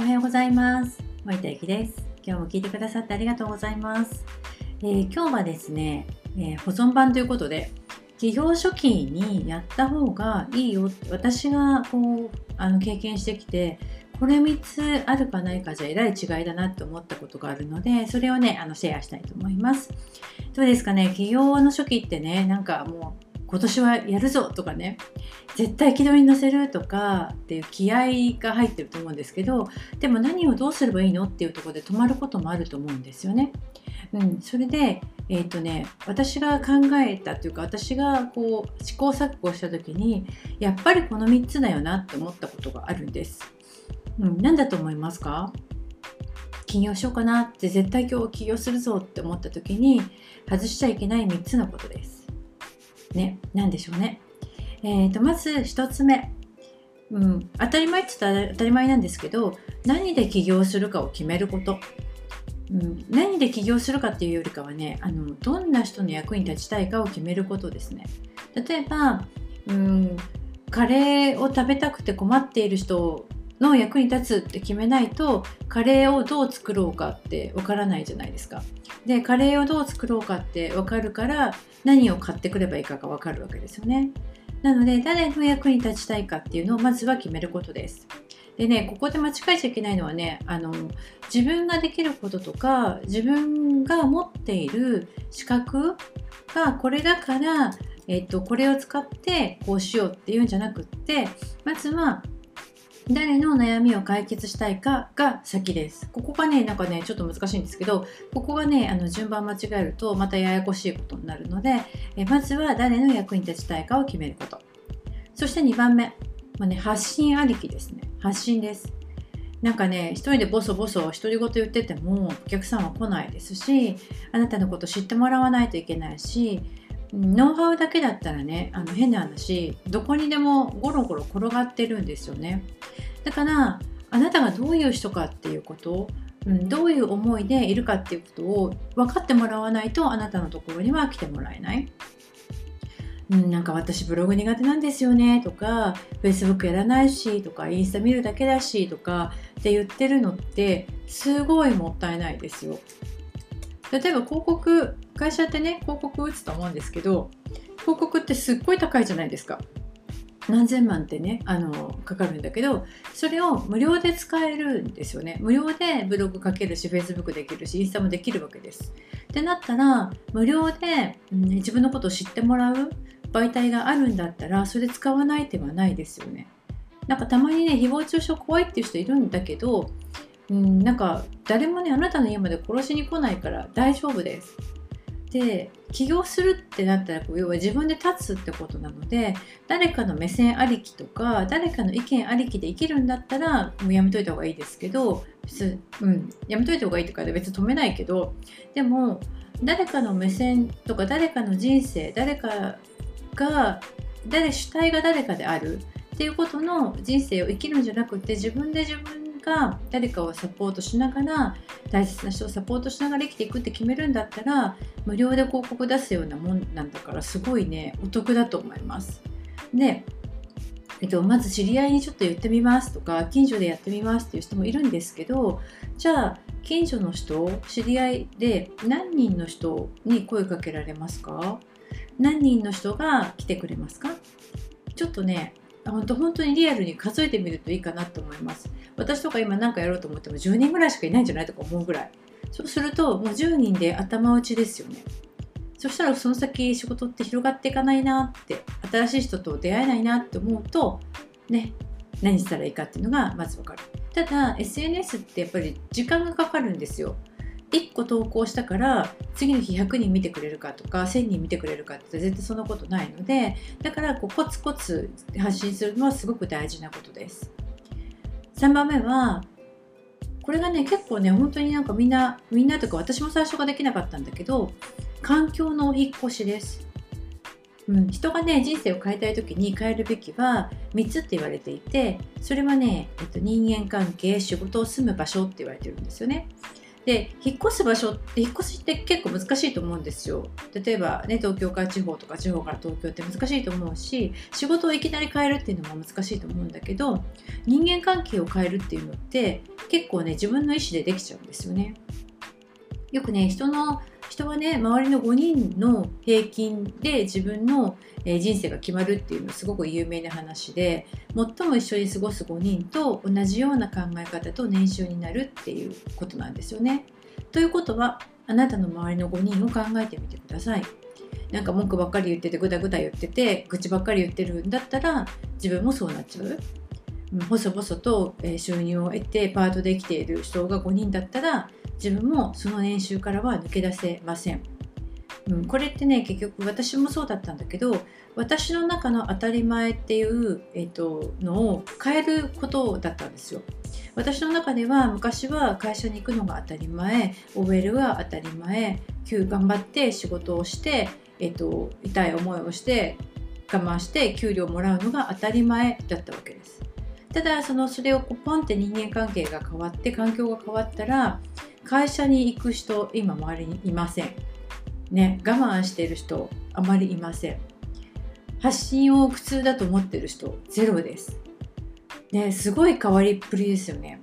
おはようございます。森田ゆきです。今日も聞いてくださってありがとうございます、えー、今日はですね、えー、保存版ということで企業初期にやった方がいいよ。私がこうあの経験してきてこれ3つあるかないかじゃえらい違いだなって思ったことがあるのでそれをねあのシェアしたいと思います。どうですかね？企業の初期ってねなんかもう今年はやるぞとかね絶対軌道に乗せるとかっていう気合が入ってると思うんですけどでも何をどうすればいいのっていうとこで止まることもあると思うんですよね。うん、それで、えーとね、私が考えたというか私がこう試行錯誤した時にやっぱりこの3つだよなって思ったことがあるんです。うん、何だと思いますか？起業しようかなって絶対今日起業するぞって思った時に外しちゃいけない3つのことです。ね、何でしょうね。えーと、まず1つ目、うん、当たり前って言ったら当たり前なんですけど何で起業するかを決めること、うん、何で起業するかっていうよりかはねあのどんな人の役に立ちたいかを決めることですね。例えば、うん、カレーを食べたくて困っている人の役に立つって決めないとカレーをどう作ろうかってわからないじゃないですか。でカレーをどう作ろうかってわかるから何を買ってくればいいかがわかるわけですよね。なので誰の役に立ちたいかっていうのをまずは決めることです。でねここで間違えちゃいけないのはねあの自分ができることとか自分が持っている資格がこれだから、えっと、これを使ってこうしようっていうんじゃなくってまずは誰の悩みを解決したいかが先です。ここがね、なんかね、ちょっと難しいんですけど、ここがね、あの順番間違えるとまたややこしいことになるので、えまずは誰の役に立ちたいかを決めること。そして2番目、まあね、発信ありきですね。発信です。なんかね、一人でボソボソ独り言言っててもお客さんは来ないですし、あなたのこと知ってもらわないといけないし、ノウハウだけだったらねあの変な話どこにでもゴロゴロ転がってるんですよねだからあなたがどういう人かっていうことうん、どういう思いでいるかっていうことを分かってもらわないとあなたのところには来てもらえない。うん、なんか私ブログ苦手なんですよねとか Facebook やらないしとかインスタ見るだけだしとかって言ってるのってすごいもったいないですよ。例えば広告会社ってね広告打つと思うんですけど広告ってすっごい高いじゃないですか。何千万ってねあのかかるんだけどそれを無料で使えるんですよね無料でブログ書けるし Facebook できるしインスタもできるわけですってなったら無料で、うん、自分のことを知ってもらう媒体があるんだったらそれ使わない手はないですよねなんかたまにね誹謗中傷怖いっていう人いるんだけどうん、なんか誰もねあなたの家まで殺しに来ないから大丈夫です。で起業するってなったら要は自分で立つってことなので誰かの目線ありきとか誰かの意見ありきで生きるんだったらもうやめといた方がいいですけど別、うん、やめといた方がいいとかで別に止めないけどでも誰かの目線とか誰かの人生誰かが誰主体が誰かであるっていうことの人生を生きるんじゃなくて自分で自分が誰かをサポートしながら大切な人をサポートしながら生きていくって決めるんだったら無料で広告出すようなもんなんだからすごいねお得だと思います。でえっと、まず知り合いにちょっと言ってみますとか近所でやってみますっていう人もいるんですけどじゃあ近所の人知り合いで何人の人に声かけられますか？何人の人が来てくれますか？ちょっとね本当本当にリアルに数えてみるといいかなと思います。私とか今何かやろうと思っても10人ぐらいしかいないんじゃないとか思うぐらい。そうするともう10人で頭打ちですよね。そしたらその先仕事って広がっていかないなって新しい人と出会えないなって思うとね何したらいいかっていうのがまず分かる。ただ SNS ってやっぱり時間がかかるんですよ。1個投稿したから次の日100人見てくれるかとか1000人見てくれるかって絶対そんなことないのでだからこうコツコツ発信するのはすごく大事なことです。3番目はこれがね結構ね本当になんかみんなみんなとか私も最初ができなかったんだけど環境のお引越しです。うん、人がね人生を変えたい時に変えるべきは3つって言われていてそれはね、えっと、人間関係仕事を住む場所って言われてるんですよね。で引っ越す場所って引っ越しって結構難しいと思うんですよ。例えばね東京から地方とか地方から東京って難しいと思うし仕事をいきなり変えるっていうのも難しいと思うんだけど人間関係を変えるっていうのって結構ね自分の意思でできちゃうんですよね。よくね人の人はね周りの5人の平均で自分の人生が決まるっていうのすごく有名な話で最も一緒に過ごす5人と同じような考え方と年収になるっていうことなんですよね。ということはあなたの周りの5人を考えてみてください。なんか文句ばっかり言っててぐだぐだ言ってて愚痴ばっかり言ってるんだったら自分もそうなっちゃう。細々と収入を得てパートで生きている人が5人だったら自分もその年収からは抜け出せません。うん、これってね結局私もそうだったんだけど私の中の当たり前っていう、えーと、のを変えることだったんですよ。私の中では昔は会社に行くのが当たり前 OL が当たり前給頑張って仕事をして、えーと痛い思いをして我慢して給料をもらうのが当たり前だったわけです。ただそのそれをポンって人間関係が変わって環境が変わったら会社に行く人今周りにいません。ね我慢している人あまりいません。発信を苦痛だと思ってる人ゼロです。ねすごい変わりっぷりですよね。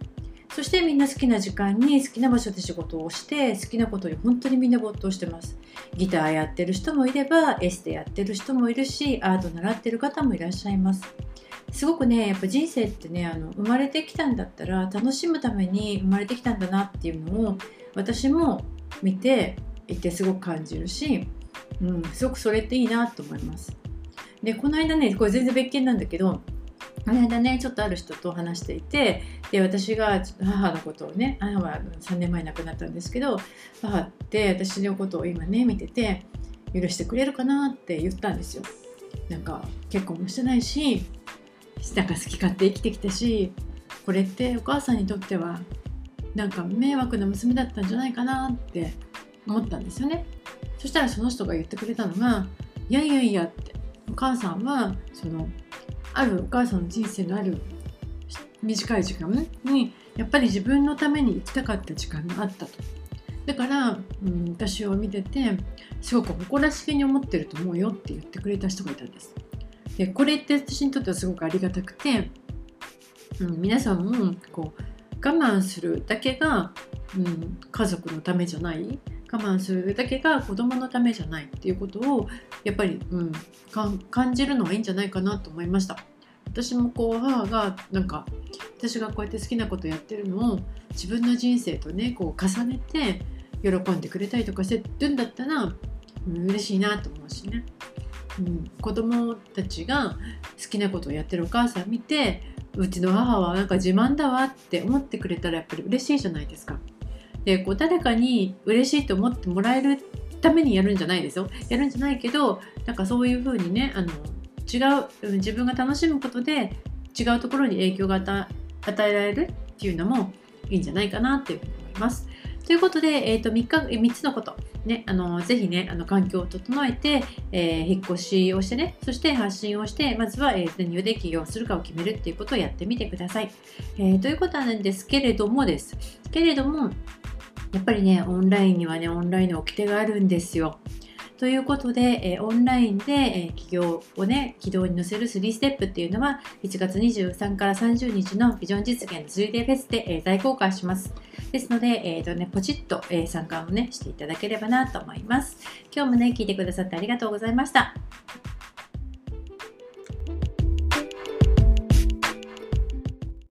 そしてみんな好きな時間に好きな場所で仕事をして好きなことに本当にみんな没頭してます。ギターやってる人もいればエステやってる人もいるしアート習ってる方もいらっしゃいます。すごくねやっぱ人生ってねあの生まれてきたんだったら楽しむために生まれてきたんだなっていうのを私も見ていてすごく感じるし、うん、すごくそれっていいなと思います。でこの間ねこれ全然別件なんだけどこの間ねちょっとある人と話していてで私が母のことをね母は3年前亡くなったんですけど母って私のことを今ね見てて許してくれるかなって言ったんですよ。なんか結婚もしてないしなんか好き勝手生きてきたしこれってお母さんにとってはなんか迷惑な娘だったんじゃないかなって思ったんですよねそしたらその人が言ってくれたのが「いやいやいや」ってお母さんはそのあるお母さんの人生のある短い時間にやっぱり自分のために生きたかった時間があったと。だから、うん、私を見ててすごく誇らしげに思ってると思うよって言ってくれた人がいたんです。でこれって私にとってはすごくありがたくて、うん、皆さんもこう我慢するだけが、うん、家族のためじゃない。我慢するだけが子供のためじゃないっていうことをやっぱり、うん、感じるのがいいんじゃないかなと思いました私もこう母がなんか私がこうやって好きなことやってるのを自分の人生とねこう重ねて喜んでくれたりとかしてるんだったら、うん、嬉しいなと思うしねうん、子供たちが好きなことをやってるお母さん見てうちの母はなんか自慢だわって思ってくれたらやっぱり嬉しいじゃないですか。でこう誰かに嬉しいと思ってもらえるためにやるんじゃないですよ。やるんじゃないけどなんかそういうふうにねあの違う自分が楽しむことで違うところに影響が与えられるっていうのもいいんじゃないかなっていうふうに思います。ということで、えーと、3, 日3つのこと、ね、あのぜひねあの環境を整えて、えー、引っ越しをしてねそして発信をしてまずは、えー、何をで起業するかを決めるっていうことをやってみてください。えー、ということなんですけれどもですけれどもやっぱりねオンラインにはねオンラインの掟があるんですよ。ということで、えオンラインで、え企業をね、軌道に乗せる3ステップっていうのは、1月23から30日のビジョン実現の 3day フェスで、え大公開します。ですので、えーとね、ポチッと、え参加をね、していただければなと思います。今日もね、聞いてくださってありがとうございました。